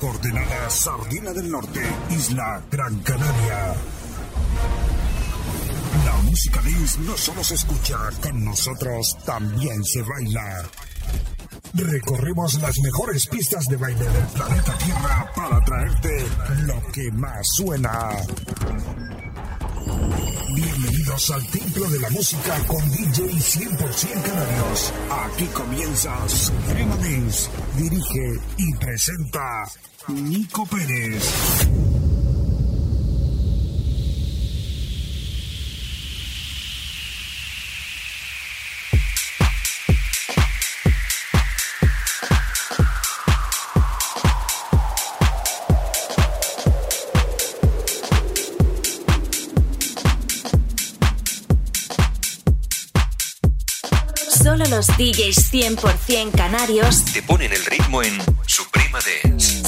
Coordenada Sardina del Norte, Isla Gran Canaria. La música dance no solo se escucha, con nosotros también se baila. Recorremos las mejores pistas de baile del planeta Tierra para traerte lo que más suena. Bienvenidos al Templo de la Música con DJ 100% Canarios. Aquí comienza Suprema Dance. Dirige y presenta Nico Pérez. DJs 100% canarios te ponen el ritmo en Suprema Dance.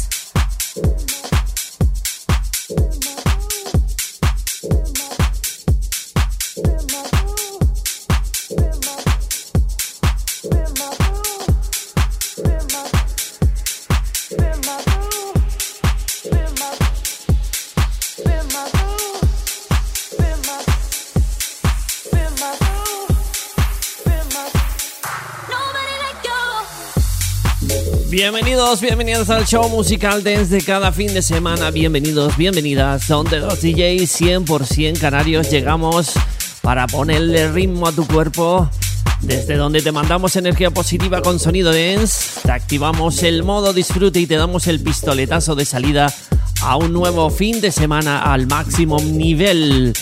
Bienvenidos, bienvenidos al show musical desde cada fin de semana. Bienvenidos, bienvenidas. Donde los DJs 100% canarios llegamos para ponerle ritmo a tu cuerpo. Desde donde te mandamos energía positiva con sonido dance, te activamos el modo disfrute y te damos el pistoletazo de salida a un nuevo fin de semana al máximo nivel.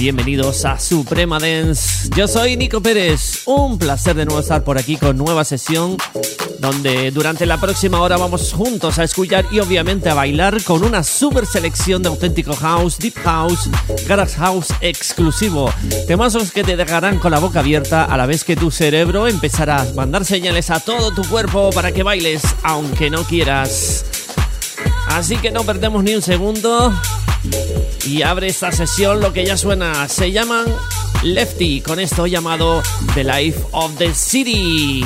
Bienvenidos a Suprema Dance. Yo soy Nico Pérez. Un placer de nuevo estar por aquí con nueva sesión donde durante la próxima hora vamos juntos a escuchar y obviamente a bailar con una super selección de auténtico house, deep house, garage house exclusivo. Temazos que te dejarán con la boca abierta a la vez que tu cerebro empezará a mandar señales a todo tu cuerpo para que bailes aunque no quieras. Así que no perdemos ni un segundo y abre esta sesión lo que ya suena. Se llaman Lefty con esto llamado The Life of the City.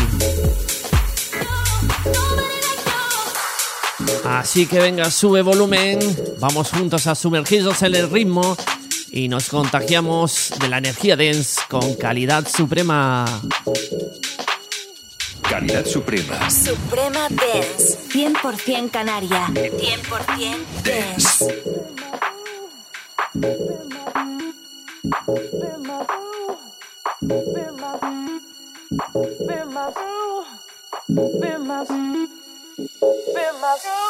Así que venga, sube volumen, vamos juntos a sumergirnos en el ritmo y nos contagiamos de la energía dance con calidad suprema. Calidad suprema. Suprema Dance. 100% Canaria. 100% Dance. Been my soul.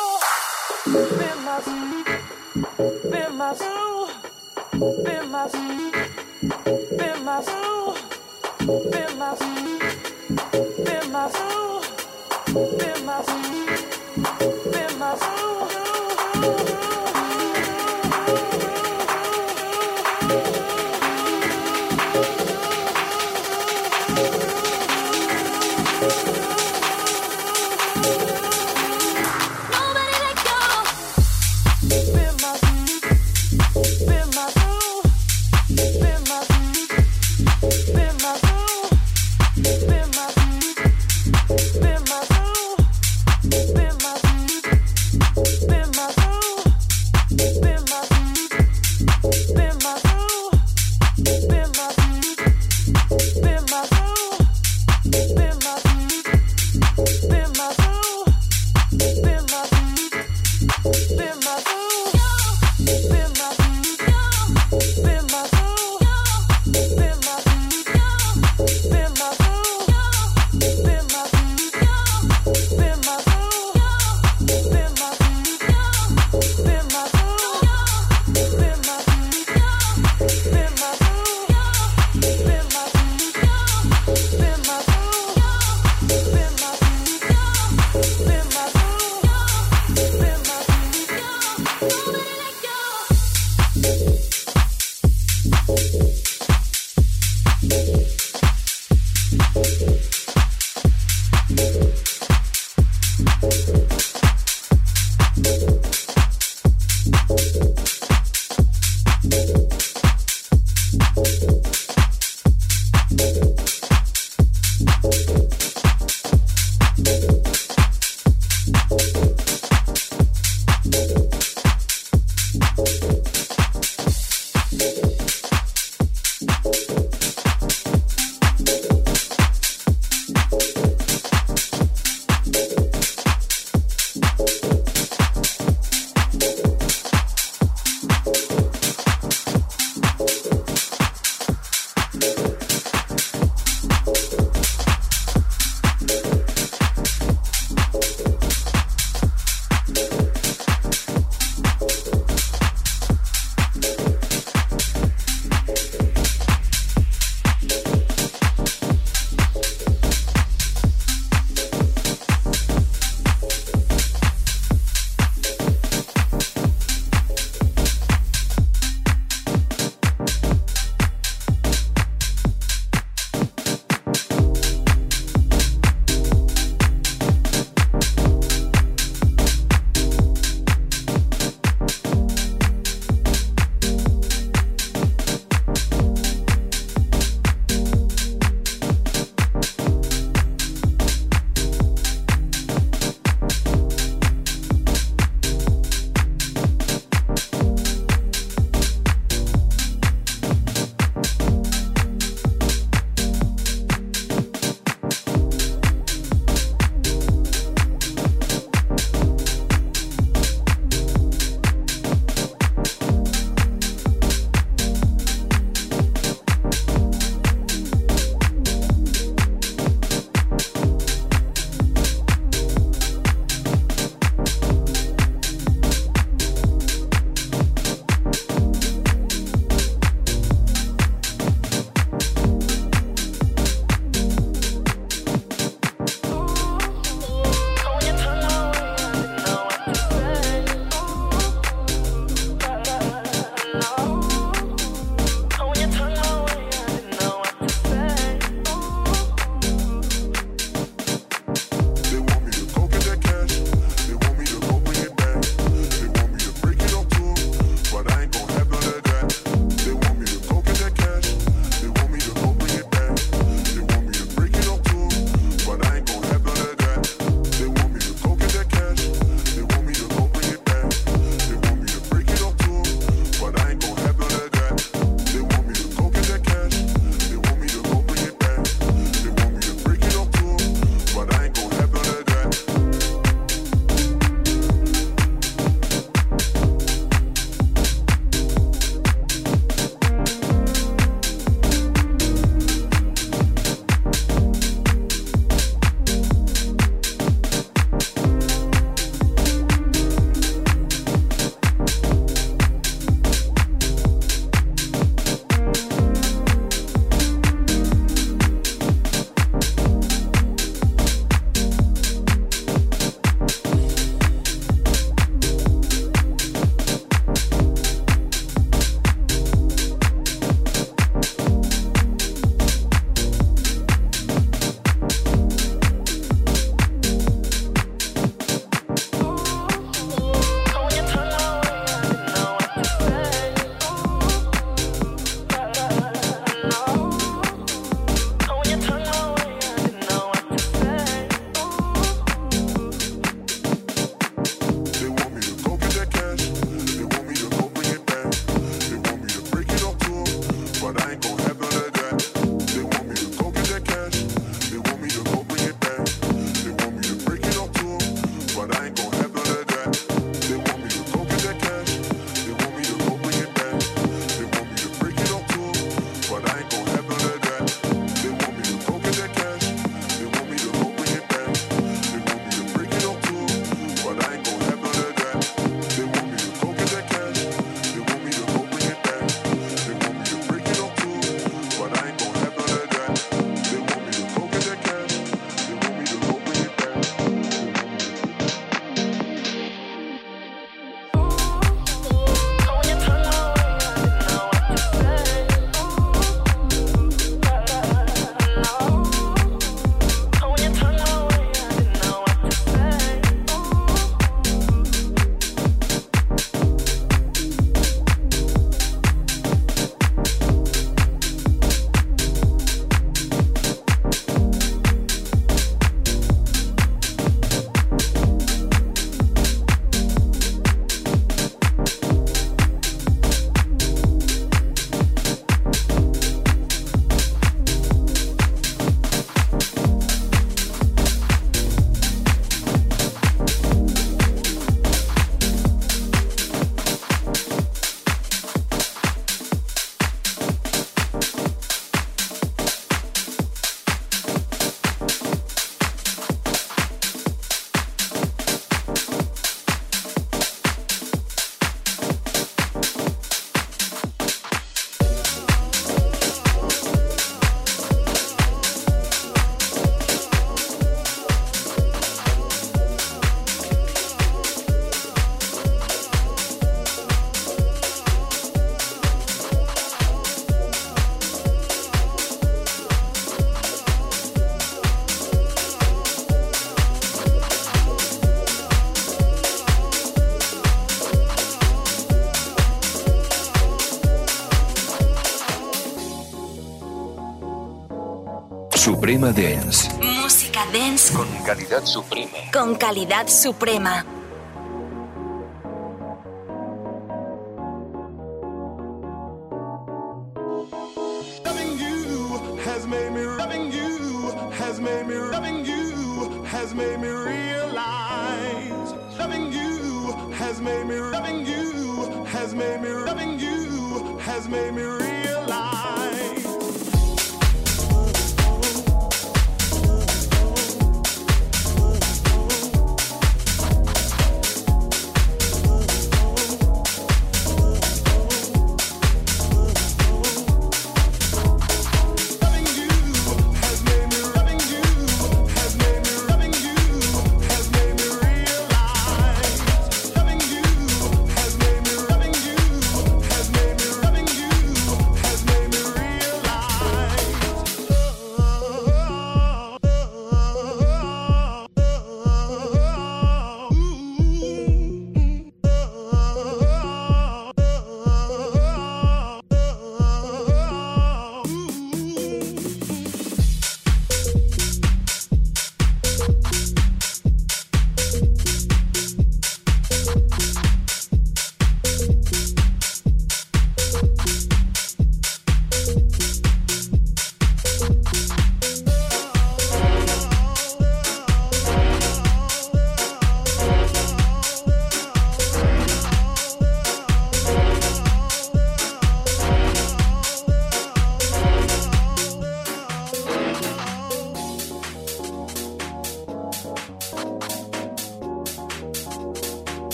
Música dance. Música dance. Con calidad suprema. Con calidad suprema.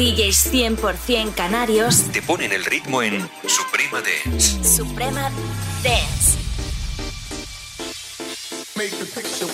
DJs 100% canarios te ponen el ritmo en Suprema Dance. Suprema Dance. Make the picture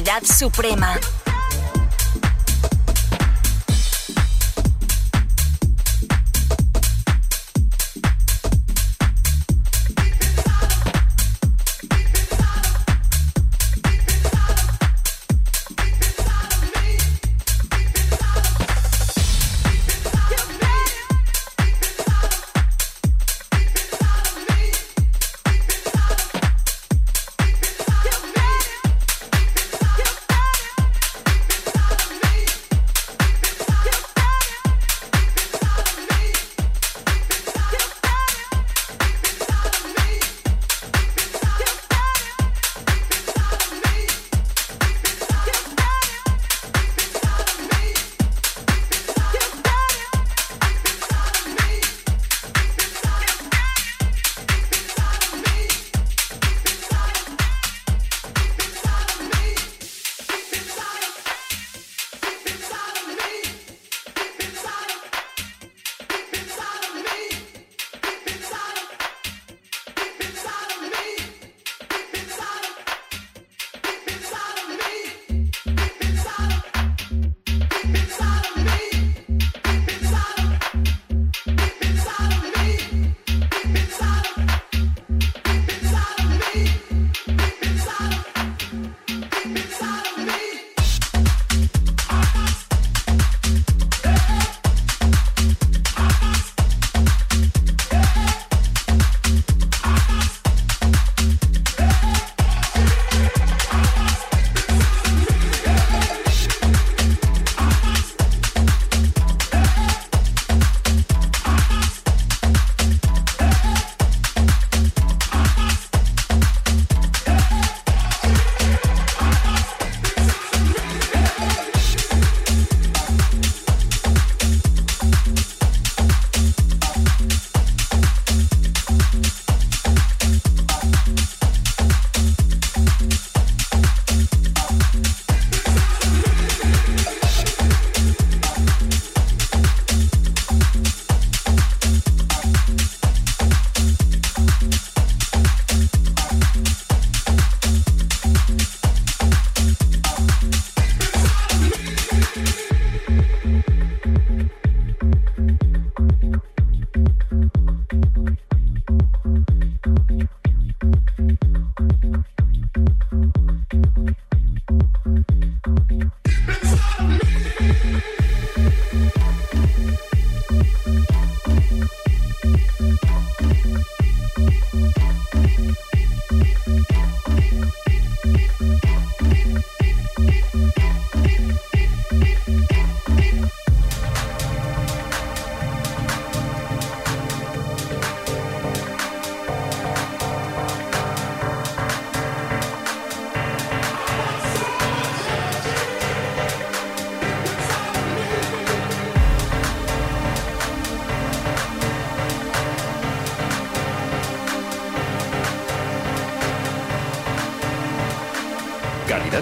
calidad suprema.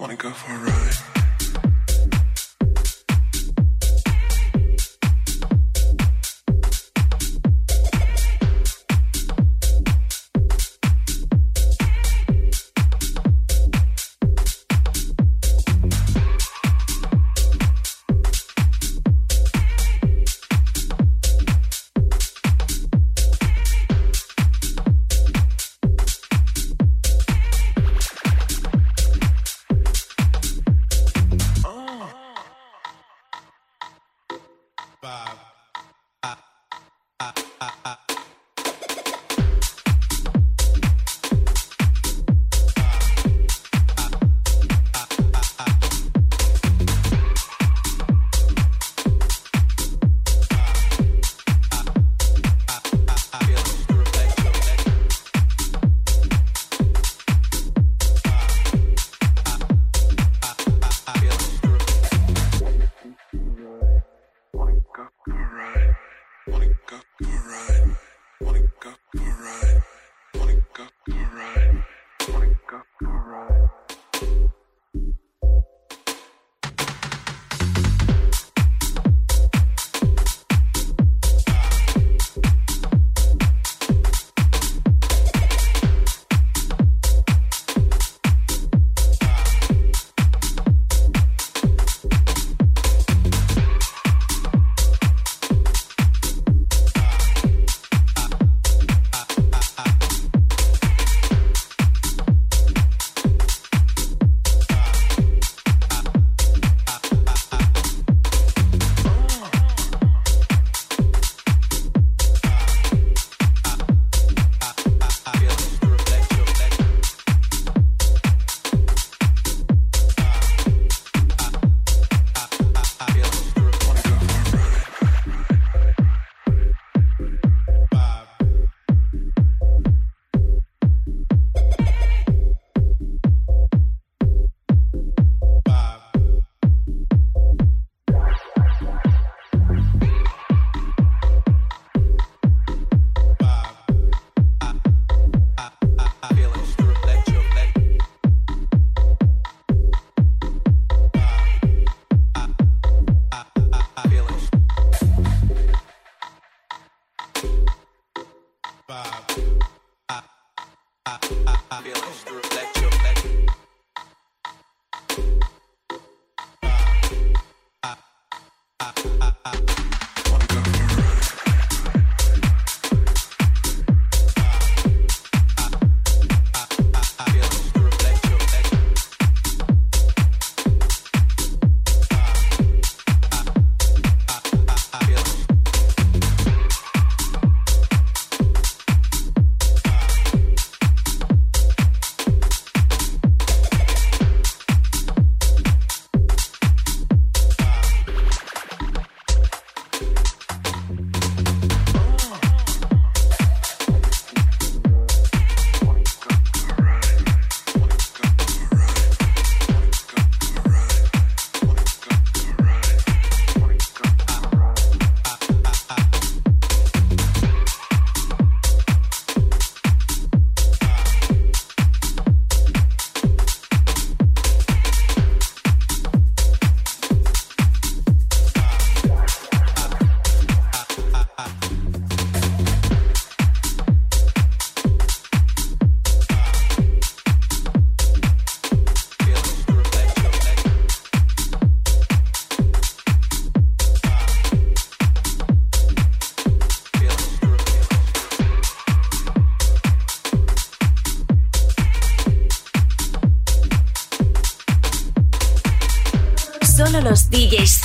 Wanna go for a ride?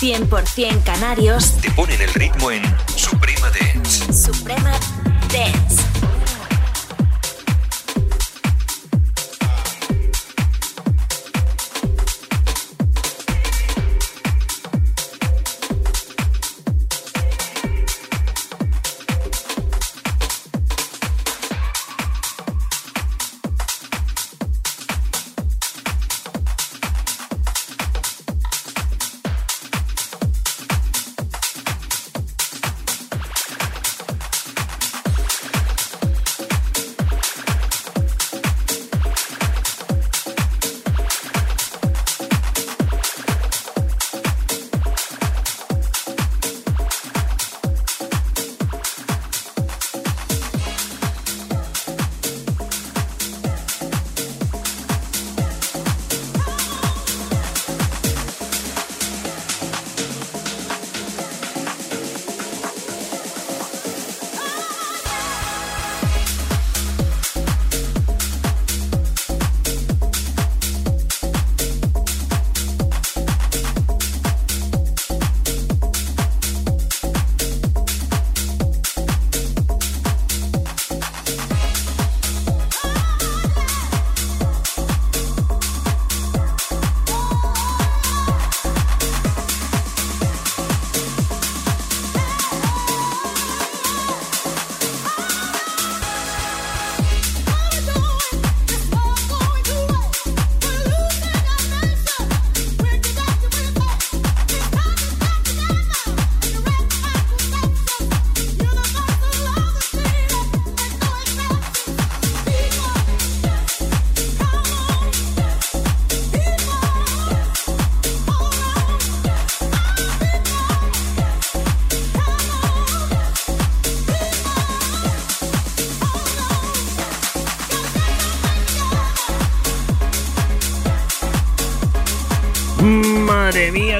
100% canarios. Te ponen el ritmo en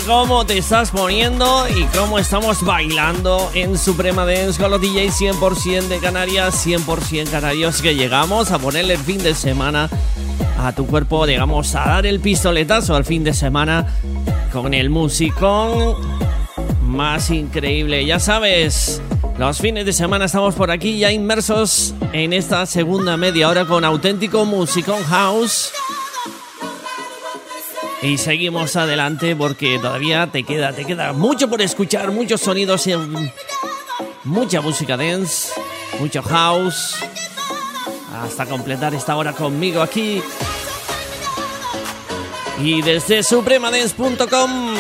cómo te estás poniendo y cómo estamos bailando en Suprema Dance con los DJs 100% de Canarias, 100% canarios que llegamos a ponerle el fin de semana a tu cuerpo, llegamos a dar el pistoletazo al fin de semana con el musicón más increíble. Ya sabes, los fines de semana estamos por aquí ya inmersos en esta segunda media hora con auténtico musicón house y seguimos adelante porque todavía te queda, te queda mucho por escuchar, muchos sonidos, mucha música dance, mucho house. Hasta completar esta hora conmigo aquí. Y desde supremadance.com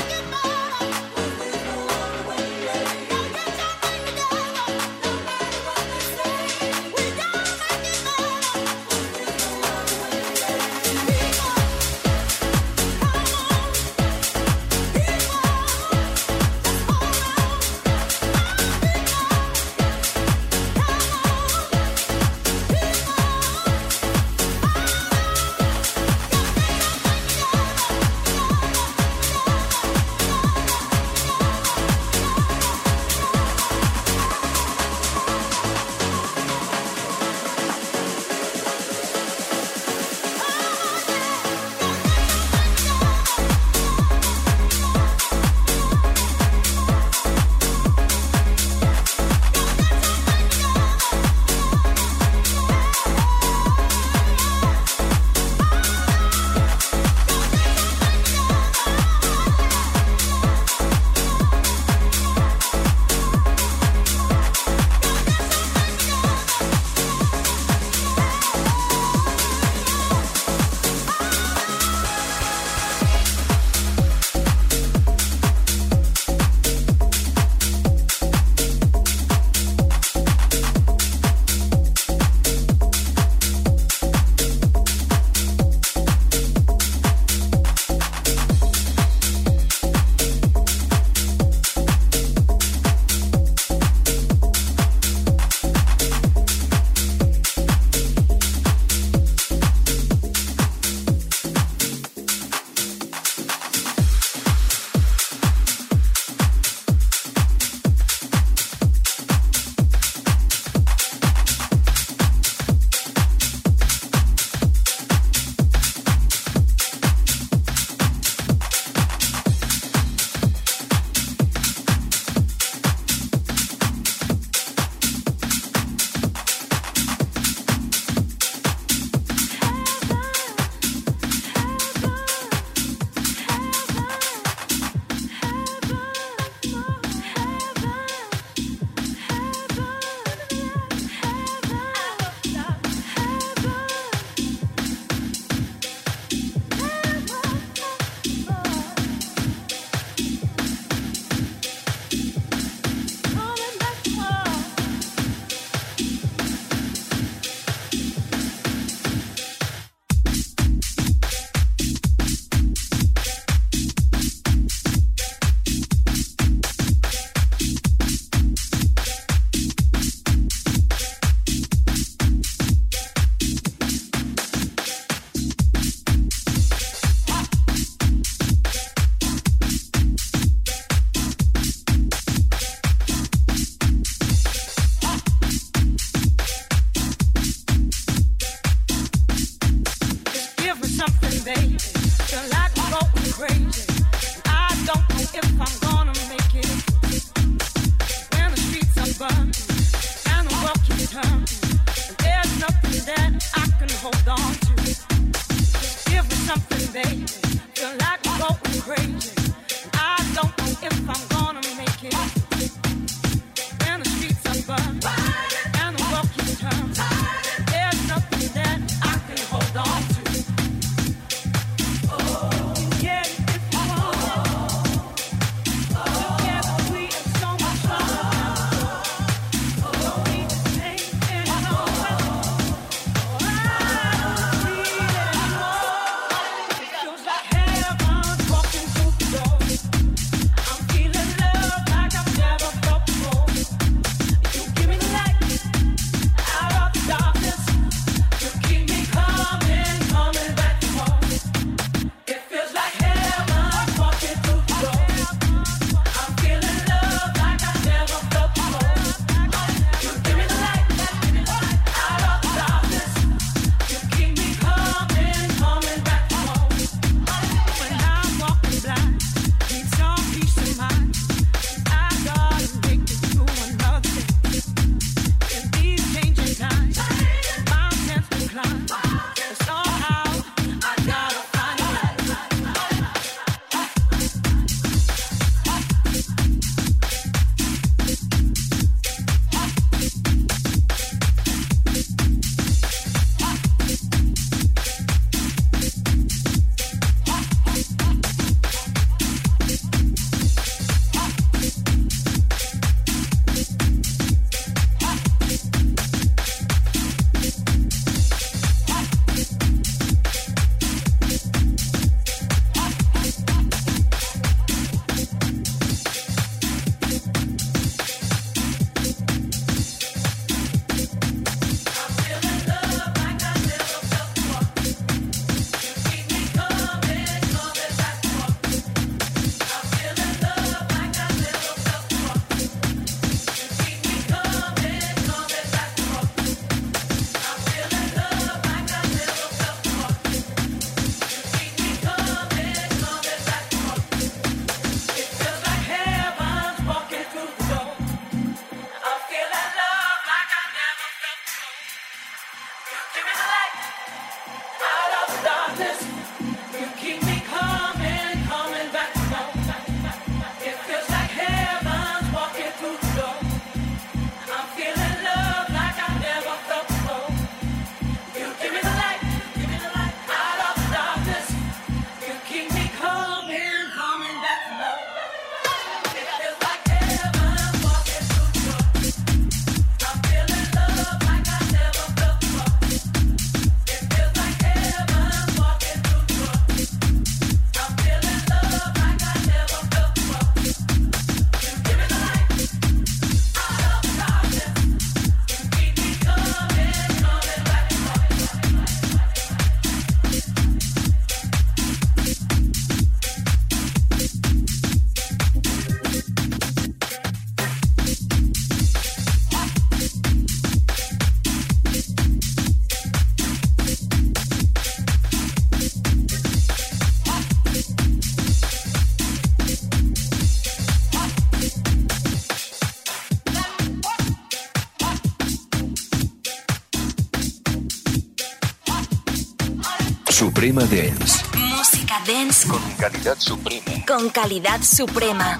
Suprema Dance. Música dance Con calidad suprema. con calidad suprema.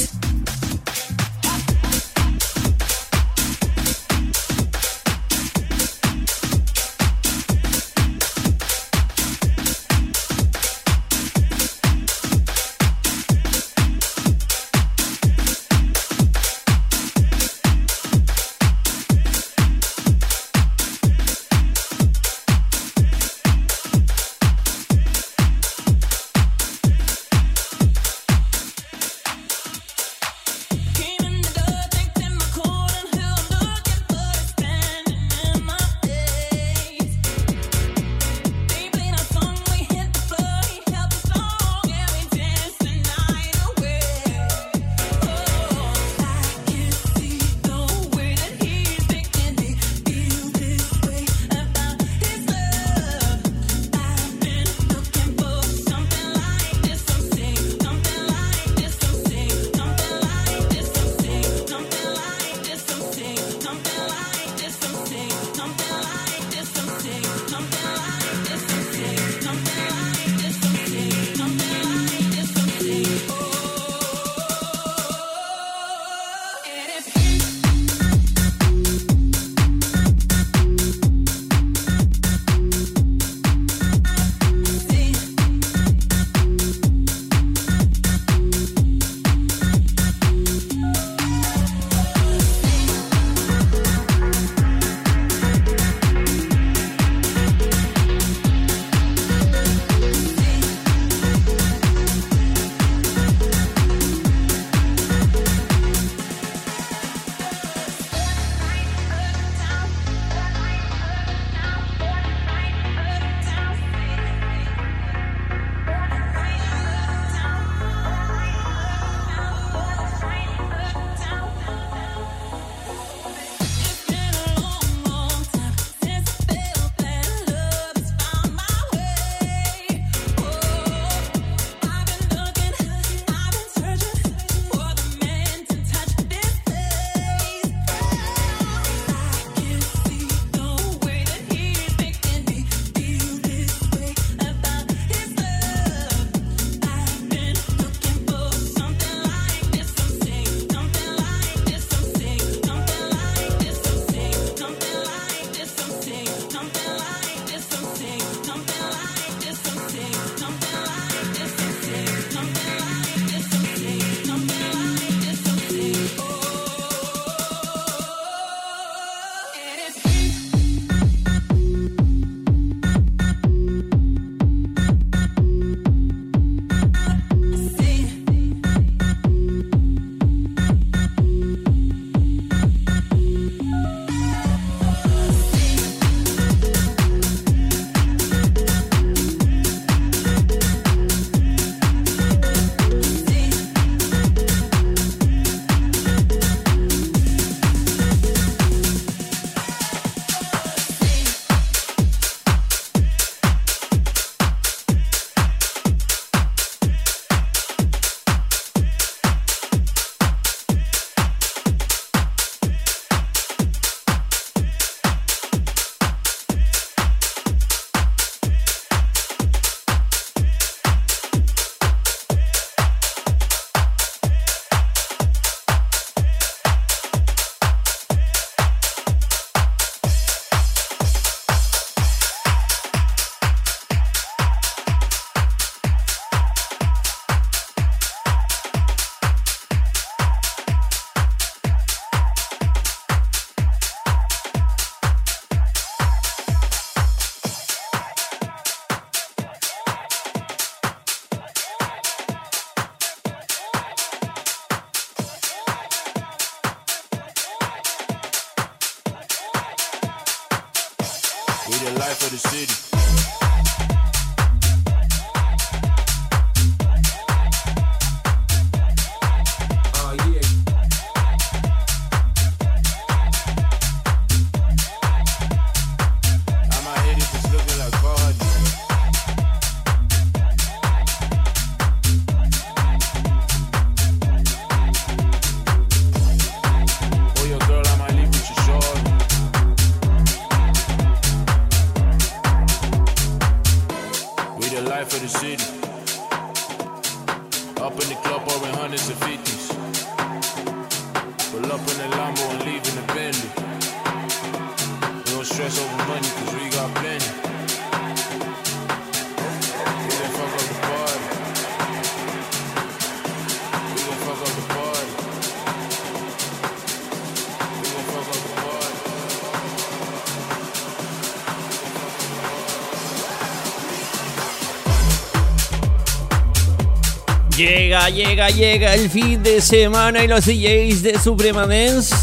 Llega, llega, el fin de semana y los DJs de Suprema Dance.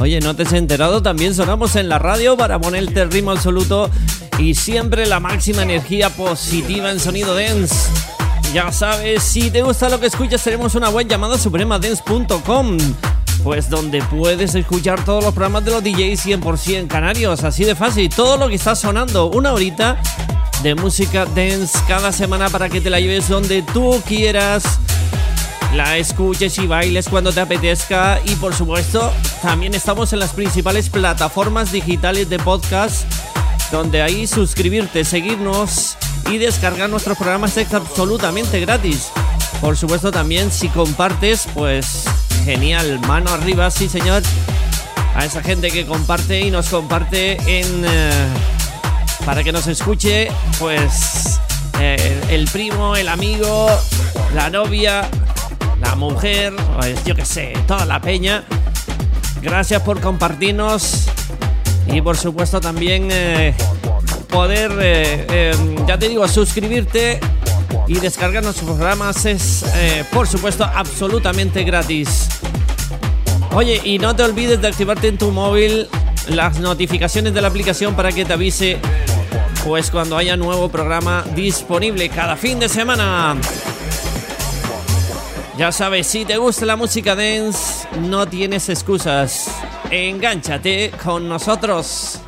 Oye, ¿no te has enterado? También sonamos en la radio para ponerte ritmo absoluto y siempre la máxima energía positiva en sonido dance. Ya sabes, si te gusta lo que escuchas, tenemos una web llamada supremadance.com. Pues donde puedes escuchar todos los programas de los DJs 100% canarios, así de fácil. Todo lo que está sonando, una horita de música dance cada semana para que te la lleves donde tú quieras la escuches y bailes cuando te apetezca. Y por supuesto también estamos en las principales plataformas digitales de podcast donde ahí suscribirte, seguirnos y descargar nuestros programas es absolutamente gratis. Por supuesto también si compartes pues genial, mano arriba, sí señor, a esa gente que comparte y nos comparte en... Eh, para que nos escuche pues eh, el primo, el amigo, la novia, mujer, pues yo que sé, toda la peña. Gracias por compartirnos y por supuesto también eh, poder, eh, em, ya te digo, suscribirte y descargar nuestros programas es, por supuesto, absolutamente gratis. Oye, y no te olvides de activarte en tu móvil las notificaciones de la aplicación para que te avise pues cuando haya nuevo programa disponible cada fin de semana. Ya sabes, si te gusta la música dance, no tienes excusas. Engánchate con nosotros.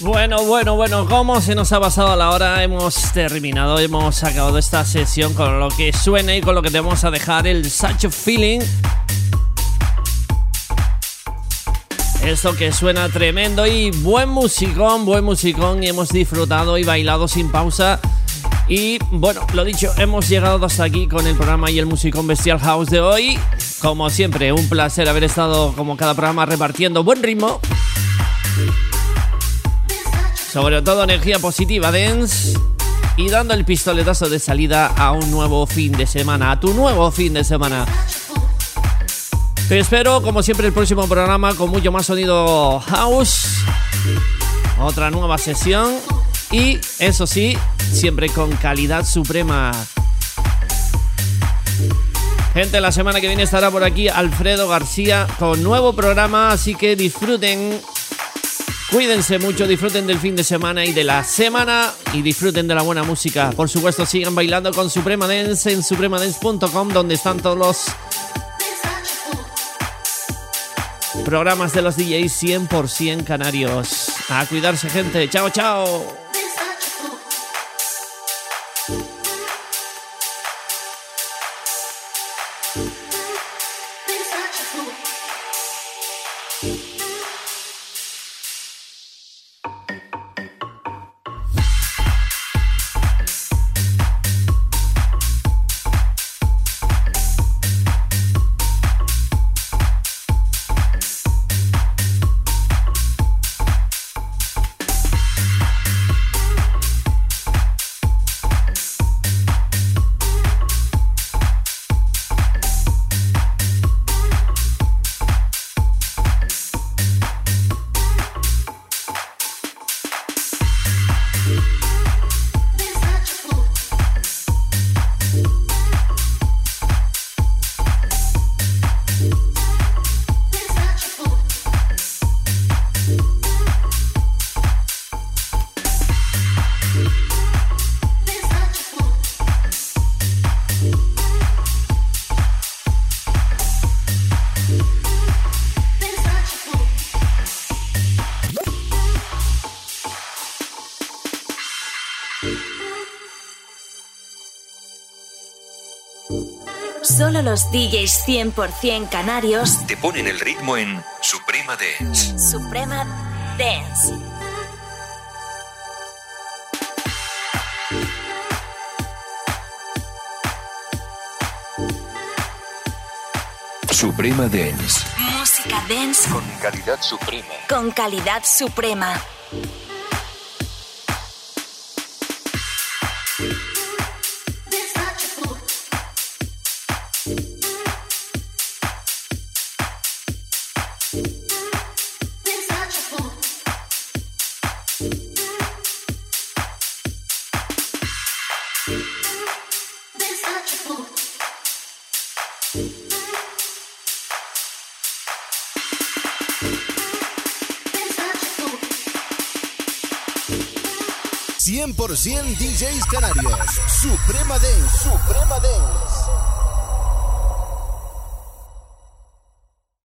Bueno, bueno, bueno, ¿cómo se nos ha pasado la hora? Hemos terminado, hemos acabado esta sesión con lo que suena y con lo que te vamos a dejar el Such Feeling. Esto que suena tremendo y buen musicón, buen musicón y hemos disfrutado y bailado sin pausa. Y bueno, lo dicho, hemos llegado hasta aquí con el programa y el musicón Bestial House de hoy. Como siempre, un placer haber estado como cada programa repartiendo buen ritmo. Sobre todo energía positiva, dance. Y dando el pistoletazo de salida a un nuevo fin de semana, a tu nuevo fin de semana. Te espero, como siempre, el próximo programa con mucho más sonido house. Otra nueva sesión. Y eso sí, siempre con calidad suprema. Gente, la semana que viene estará por aquí Alfredo García con nuevo programa, así que disfruten. Cuídense mucho, disfruten del fin de semana y de la semana y disfruten de la buena música. Por supuesto, sigan bailando con Suprema Dance en supremadance.com donde están todos los programas de los DJs 100% canarios. A cuidarse, gente. Chao, chao. Los DJs 100% canarios te ponen el ritmo en Suprema Dance. Suprema Dance. Suprema Dance. Música dance con calidad suprema. Con calidad suprema. DJs Canarios. Suprema Dance. Suprema Dance.